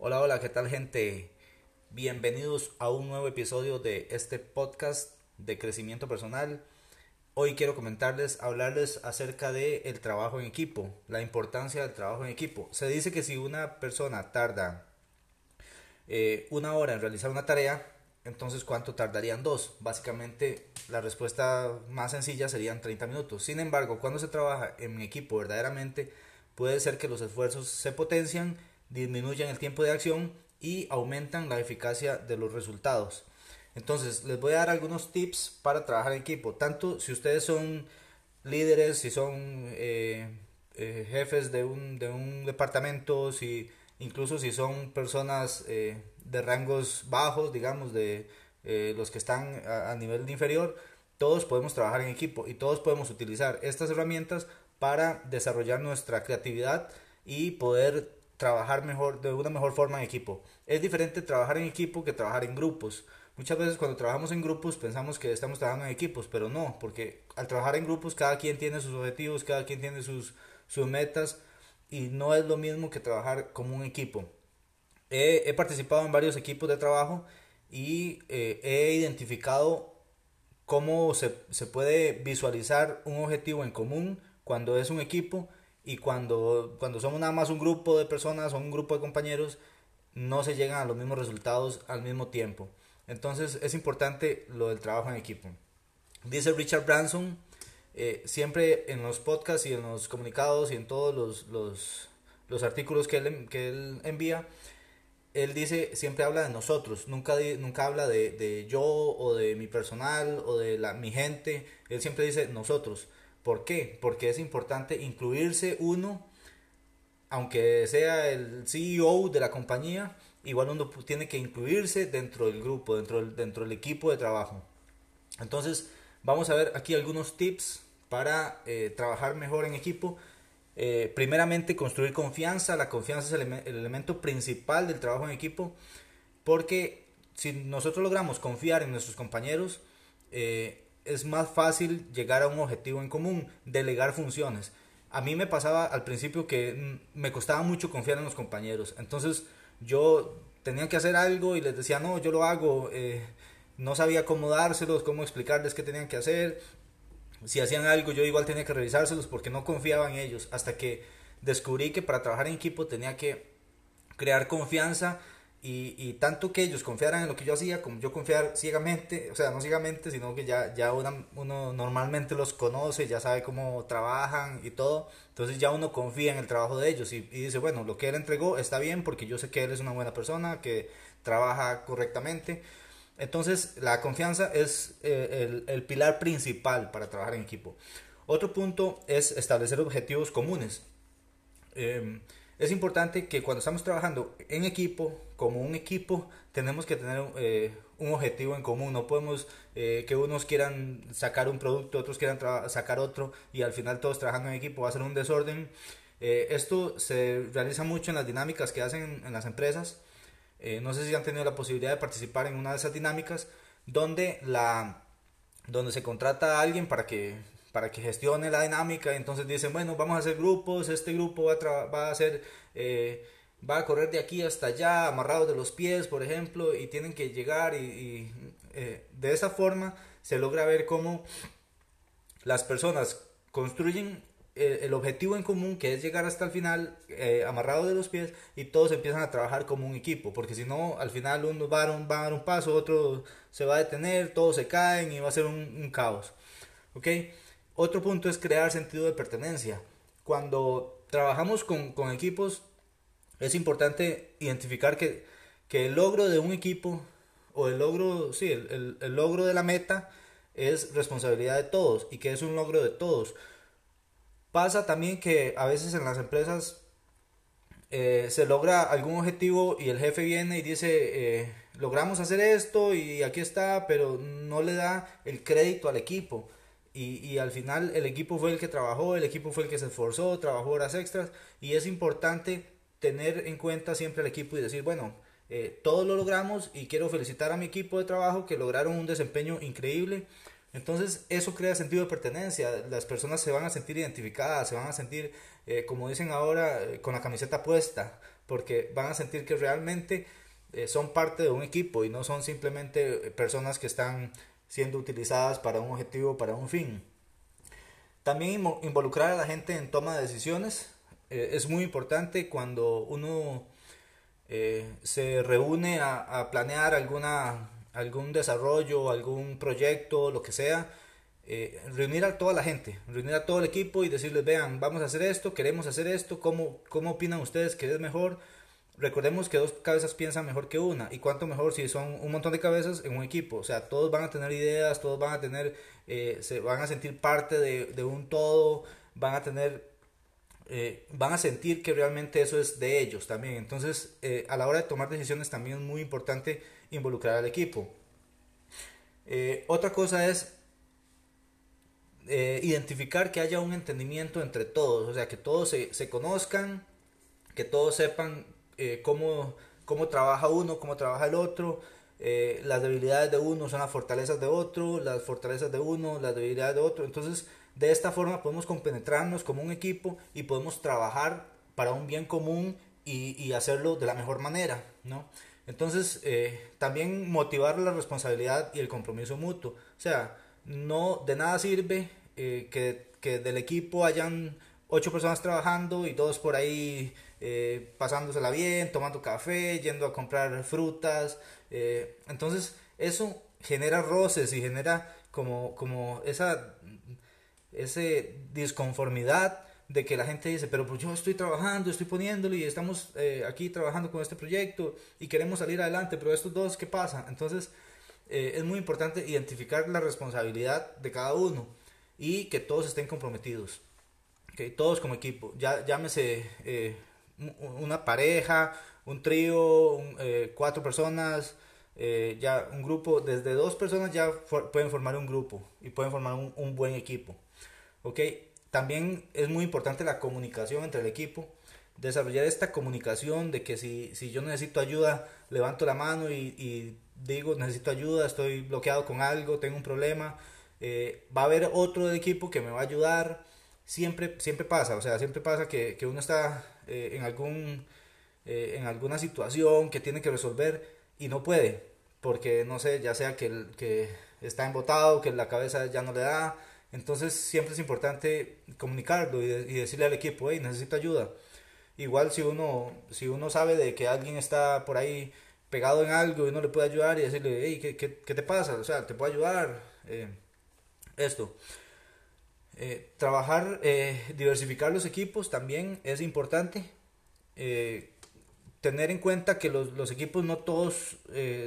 Hola, hola, ¿qué tal gente? Bienvenidos a un nuevo episodio de este podcast de crecimiento personal. Hoy quiero comentarles, hablarles acerca de el trabajo en equipo, la importancia del trabajo en equipo. Se dice que si una persona tarda eh, una hora en realizar una tarea, entonces ¿cuánto tardarían dos? Básicamente la respuesta más sencilla serían 30 minutos. Sin embargo, cuando se trabaja en equipo verdaderamente, puede ser que los esfuerzos se potencian disminuyen el tiempo de acción y aumentan la eficacia de los resultados. Entonces, les voy a dar algunos tips para trabajar en equipo. Tanto si ustedes son líderes, si son eh, eh, jefes de un, de un, departamento, si, incluso si son personas eh, de rangos bajos, digamos, de los que están a, a nivel inferior, todos podemos trabajar en equipo y todos podemos utilizar estas herramientas para desarrollar nuestra creatividad y poder trabajar mejor, de una mejor forma en equipo. Es diferente trabajar en equipo que trabajar en grupos. Muchas veces cuando trabajamos en grupos pensamos que estamos trabajando en equipos, pero no, porque al trabajar en grupos cada quien tiene sus objetivos, cada quien tiene sus, sus metas y no es lo mismo que trabajar como un equipo. He, participado en varios equipos de trabajo y eh, he identificado cómo se, se puede visualizar un objetivo en común cuando es un equipo y cuando, cuando somos nada más un grupo de personas o un grupo de compañeros, no se llegan a los mismos resultados al mismo tiempo. Entonces es importante lo del trabajo en equipo. Dice Richard Branson, eh, siempre en los podcasts y en los comunicados y en todos los, los, los artículos que él, que él envía, él dice, siempre habla de nosotros, nunca, nunca habla de, de, yo o de mi personal o de la, mi gente, él siempre dice nosotros. ¿Por qué? Porque es importante incluirse uno, aunque sea el CEO de la compañía, igual uno tiene que incluirse dentro del grupo, dentro del, dentro del equipo de trabajo. Entonces, vamos a ver aquí algunos tips para eh, trabajar mejor en equipo. Eh, primeramente, construir confianza. La confianza es el, elemento principal del trabajo en equipo, porque si nosotros logramos confiar en nuestros compañeros, eh, es más fácil llegar a un objetivo en común, delegar funciones. A mí me pasaba al principio que me costaba mucho confiar en los compañeros. Entonces yo tenía que hacer algo y les decía, no, yo lo hago. Eh, no sabía cómo dárselos, cómo explicarles qué tenían que hacer. Si hacían algo yo igual tenía que revisárselos porque no confiaba en ellos. Hasta que descubrí que para trabajar en equipo tenía que crear confianza y, y, tanto que ellos confiaran en lo que yo hacía, como yo confiar ciegamente, o sea, no ciegamente, sino que ya, ya uno, uno normalmente los conoce, ya sabe cómo trabajan y todo, entonces ya uno confía en el trabajo de ellos y, dice, bueno, lo que él entregó está bien porque yo sé que él es una buena persona, que trabaja correctamente. Entonces, la confianza es eh, el, el pilar principal para trabajar en equipo. Otro punto es establecer objetivos comunes. Eh, es importante que cuando estamos trabajando en equipo, como un equipo, tenemos que tener eh, un objetivo en común. No podemos eh, que unos quieran sacar un producto, otros quieran sacar otro y al final todos trabajando en equipo va a ser un desorden. Eh, esto se realiza mucho en las dinámicas que hacen en las empresas. no sé si han tenido la posibilidad de participar en una de esas dinámicas donde, la, donde se contrata a alguien para que para que gestione la dinámica. Entonces dicen, bueno, vamos a hacer grupos, este grupo va a, va a hacer, eh, va a correr de aquí hasta allá, amarrados de los pies, por ejemplo, y tienen que llegar y, eh, de esa forma se logra ver cómo las personas construyen eh, el, objetivo en común que es llegar hasta el final amarrado de los pies y todos empiezan a trabajar como un equipo porque si no al final uno va a, a dar un paso otro se va a detener todos se caen y va a ser un, un caos ok otro punto es crear sentido de pertenencia. Cuando trabajamos con, equipos, es importante identificar que, el logro de un equipo o el logro, sí, el, logro de la meta es responsabilidad de todos y que es un logro de todos. Pasa también que a veces en las empresas eh, se logra algún objetivo y el jefe viene y dice, eh, logramos hacer esto y aquí está, pero no le da el crédito al equipo. Y, al final el equipo fue el que trabajó, el equipo fue el que se esforzó, trabajó horas extras y es importante tener en cuenta siempre al equipo y decir, bueno, eh, todos lo logramos y quiero felicitar a mi equipo de trabajo que lograron un desempeño increíble. Entonces eso crea sentido de pertenencia, las personas se van a sentir identificadas, se van a sentir, eh, como dicen ahora, eh, con la camiseta puesta, porque van a sentir que realmente son parte de un equipo y no son simplemente personas que están siendo utilizadas para un objetivo, para un fin. También involucrar a la gente en toma de decisiones es muy importante cuando uno eh, se reúne a, planear alguna, algún desarrollo, algún proyecto, lo que sea, eh, reunir a toda la gente, reunir a todo el equipo y decirles, vean, vamos a hacer esto, queremos hacer esto, ¿cómo, cómo opinan ustedes que es mejor? Recordemos que dos cabezas piensan mejor que una, y cuánto mejor si son un montón de cabezas en un equipo, o sea, todos van a tener ideas, todos van a tener, eh, se van a sentir parte de, de un todo, van a tener eh, van a sentir que realmente eso es de ellos también. Entonces, eh, a la hora de tomar decisiones también es muy importante involucrar al equipo. Otra cosa es identificar que haya un entendimiento entre todos, o sea, que todos se, se conozcan, que todos sepan cómo, cómo trabaja uno, cómo trabaja el otro. las debilidades de uno son las fortalezas de otro, las fortalezas de uno, las debilidades de otro. Entonces, de esta forma podemos compenetrarnos como un equipo y podemos trabajar para un bien común y, hacerlo de la mejor manera, ¿no? Entonces, eh, también motivar la responsabilidad y el compromiso mutuo. O sea, no de nada sirve eh, que, del equipo hayan ocho personas trabajando y todos por ahí eh, pasándosela bien, tomando café, yendo a comprar frutas. entonces, eso genera roces y genera como, como esa ese disconformidad de que la gente dice, pero pues yo estoy trabajando, estoy poniéndolo y estamos eh, aquí trabajando con este proyecto y queremos salir adelante, pero estos dos, ¿qué pasa? Entonces, eh, es muy importante identificar la responsabilidad de cada uno y que todos estén comprometidos, que todos como equipo, ya llámese eh, una pareja, un trío, cuatro personas, ya un grupo, desde dos personas ya pueden formar un grupo y pueden formar un buen equipo. ¿ok? También es muy importante la comunicación entre el equipo, desarrollar esta comunicación de que si, si yo necesito ayuda, levanto la mano y, digo, necesito ayuda, estoy bloqueado con algo, tengo un problema, eh, va a haber otro del equipo que me va a ayudar, siempre, siempre pasa, o sea, siempre pasa que, que uno está eh, en, algún, eh, en alguna situación que tiene que resolver y no puede, porque no sé, ya sea que, que está embotado, que la cabeza ya no le da, entonces siempre es importante comunicarlo y, decirle al equipo, hey, necesito ayuda. Igual si uno, si uno sabe de que alguien está por ahí pegado en algo y uno le puede ayudar y decirle, hey, ¿qué, qué, qué te pasa? O sea, te puedo ayudar. Eh, esto. Eh, trabajar, eh, diversificar los equipos también es importante. tener en cuenta que los, equipos no todos,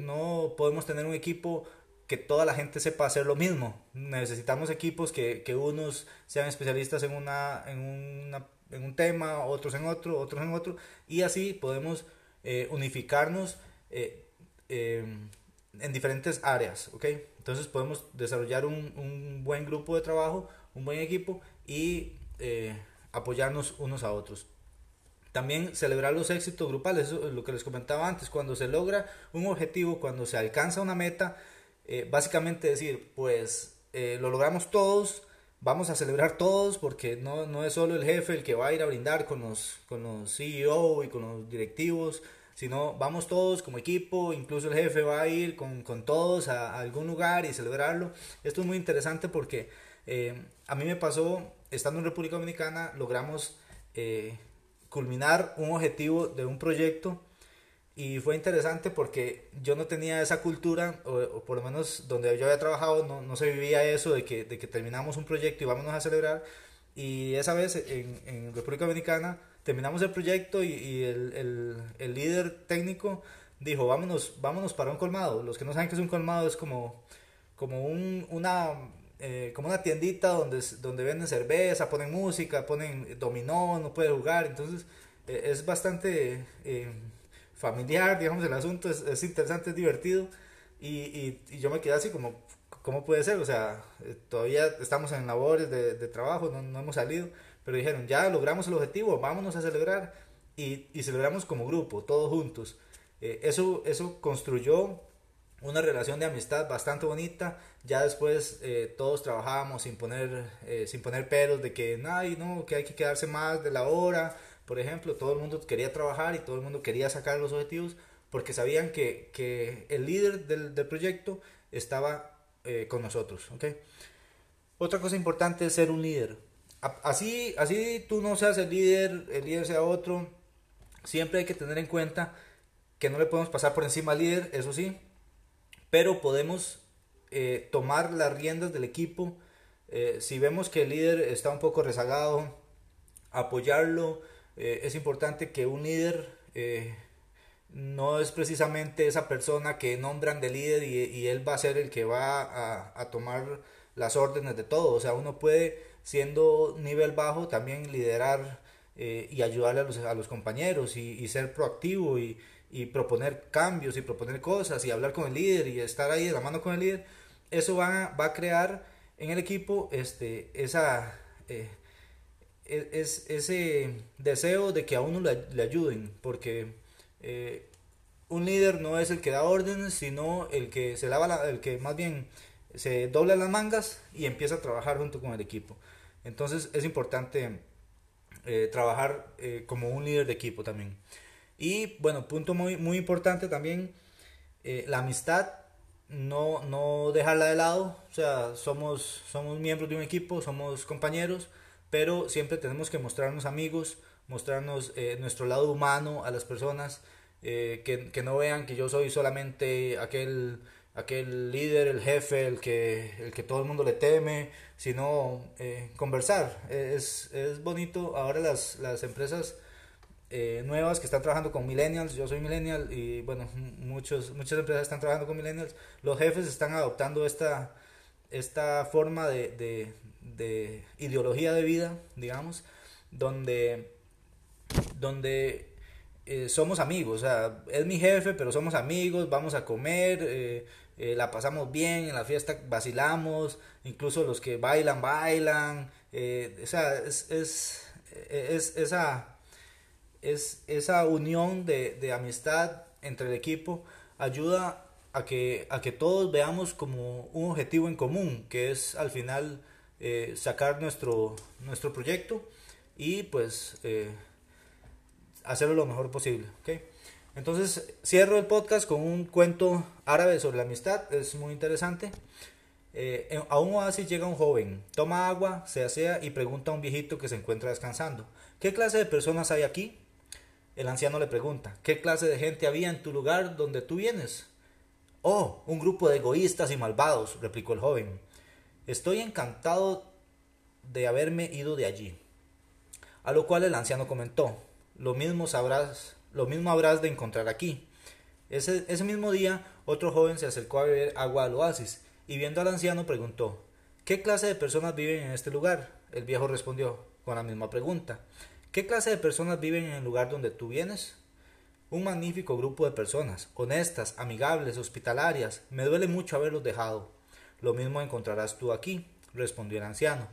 no podemos tener un equipo que toda la gente sepa hacer lo mismo. Necesitamos equipos que, que unos sean especialistas en, una, en, una, en un tema, otros en otro, otros en otro, y así podemos eh, unificarnos eh, em, en diferentes áreas, ¿ok? Entonces podemos desarrollar un, un, buen grupo de trabajo, un buen equipo y eh, apoyarnos unos a otros. También celebrar los éxitos grupales, eso es lo que les comentaba antes, cuando se logra un objetivo, cuando se alcanza una meta, eh, básicamente decir, pues eh, lo logramos todos, vamos a celebrar todos, porque no, no es solo el jefe el que va a ir a brindar con los, con los CEO y con los directivos, sino vamos todos como equipo, incluso el jefe va a ir con, con todos a, algún lugar y celebrarlo. Esto es muy interesante porque eh, a mí me pasó, estando en República Dominicana, logramos culminar un objetivo de un proyecto y fue interesante porque yo no tenía esa cultura, o, por lo menos donde yo había trabajado, no, no se vivía eso de que, de que, terminamos un proyecto y vámonos a celebrar. Y esa vez en, en República Dominicana terminamos el proyecto y, y el, el, el, líder técnico dijo, vámonos, vámonos para un colmado. Los que no saben que es un colmado es como, como, un, una, eh, como una tiendita donde, donde venden cerveza, ponen música, ponen dominó, no puede jugar. Entonces eh, es bastante eh, familiar, digamos, el asunto es, es interesante, es divertido. Y, y, y, yo me quedé así como, ¿cómo puede ser? O sea, eh, todavía estamos en labores de, de trabajo, no, no, hemos salido, pero dijeron, ya logramos el objetivo, vámonos a celebrar. Y, y celebramos como grupo, todos juntos. Eh, eso, eso construyó una relación de amistad bastante bonita. Ya después eh, todos trabajábamos sin poner, eh, sin poner pelos de que, Ay, no, que hay que quedarse más de la hora. Por ejemplo, todo el mundo quería trabajar y todo el mundo quería sacar los objetivos porque sabían que, que el líder del, del proyecto estaba eh, con nosotros. ¿okay? Otra cosa importante es ser un líder. Así, así tú no seas el líder, el líder sea otro. Siempre hay que tener en cuenta que no le podemos pasar por encima al líder, eso sí, pero podemos eh, tomar las riendas del equipo. Eh, si vemos que el líder está un poco rezagado, apoyarlo. Eh, es importante que un líder eh, no es precisamente esa persona que nombran de líder y, y él va a ser el que va a, a, tomar las órdenes de todo. O sea, uno puede, siendo nivel bajo, también liderar eh, y ayudarle a los, a los compañeros y, y ser proactivo y, y proponer cambios y proponer cosas y hablar con el líder y estar ahí de la mano con el líder, eso va, va a crear en el equipo este, esa, eh, es, ese deseo de que a uno le, le ayuden, porque eh, un líder no es el que da órdenes, sino el que se lava, la, el que más bien se dobla las mangas y empieza a trabajar junto con el equipo. Entonces es importante eh, trabajar eh, como un líder de equipo también. Y bueno, punto muy, muy importante también, eh, la amistad, no, no dejarla de lado, o sea, somos, somos miembros de un equipo, somos compañeros, pero siempre tenemos que mostrarnos amigos, mostrarnos nuestro lado humano a las personas, que, que, no vean que yo soy solamente aquel, aquel líder, el jefe, el que, el que todo el mundo le teme, sino eh, conversar. Es, es bonito, ahora las, las empresas eh, nuevas que están trabajando con millennials, yo soy millennial y bueno, muchos, muchas empresas están trabajando con millennials, los jefes están adoptando esta, esta forma de, de, de ideología de vida, digamos, donde, donde eh, somos amigos, o sea, es mi jefe, pero somos amigos, vamos a comer, eh, la pasamos bien, en la fiesta vacilamos, incluso los que bailan, bailan, o sea, es, es, es esa es esa unión de, de, amistad entre el equipo ayuda a que, a que todos veamos como un objetivo en común, que es al final eh, sacar nuestro, nuestro proyecto y pues eh, hacerlo lo mejor posible. ¿okay? Entonces cierro el podcast con un cuento árabe sobre la amistad, es muy interesante. Eh, a un oasis llega un joven, toma agua, se asea y pregunta a un viejito que se encuentra descansando, ¿qué clase de personas hay aquí? El anciano le pregunta, ¿qué clase de gente había en tu lugar donde tú vienes? Oh, un grupo de egoístas y malvados, replicó el joven. Estoy encantado de haberme ido de allí. A lo cual el anciano comentó, lo mismo sabrás, lo mismo habrás de encontrar aquí. Ese, mismo día, otro joven se acercó a beber agua al oasis, y viendo al anciano preguntó, ¿qué clase de personas viven en este lugar? El viejo respondió, con la misma pregunta. ¿Qué clase de personas viven en el lugar donde tú vienes? Un magnífico grupo de personas, honestas, amigables, hospitalarias. Me duele mucho haberlos dejado. Lo mismo encontrarás tú aquí, respondió el anciano.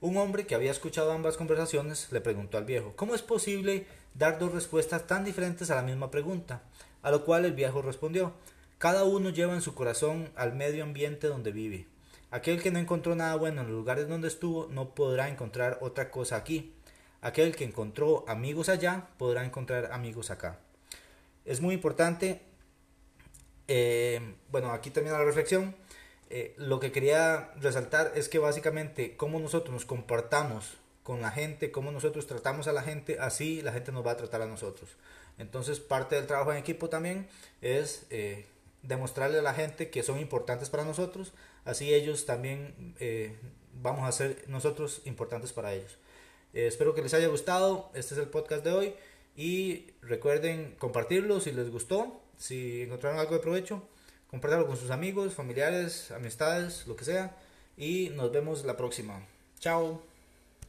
Un hombre que había escuchado ambas conversaciones le preguntó al viejo ¿Cómo es posible dar dos respuestas tan diferentes a la misma pregunta? A lo cual el viejo respondió Cada uno lleva en su corazón al medio ambiente donde vive. Aquel que no encontró nada bueno en los lugares donde estuvo no podrá encontrar otra cosa aquí. Aquel que encontró amigos allá podrá encontrar amigos acá. Es muy importante, eh, bueno, aquí termina la reflexión. Eh, lo que quería resaltar es que básicamente cómo nosotros nos comportamos con la gente, cómo nosotros tratamos a la gente, así la gente nos va a tratar a nosotros. Entonces parte del trabajo en equipo también es eh, demostrarle a la gente que son importantes para nosotros, así ellos también eh, vamos a ser nosotros importantes para ellos. Eh, espero que les haya gustado. Este es el podcast de hoy. Y recuerden compartirlo si les gustó. Si encontraron algo de provecho, compártanlo con sus amigos, familiares, amistades, lo que sea. Y nos vemos la próxima. Chao.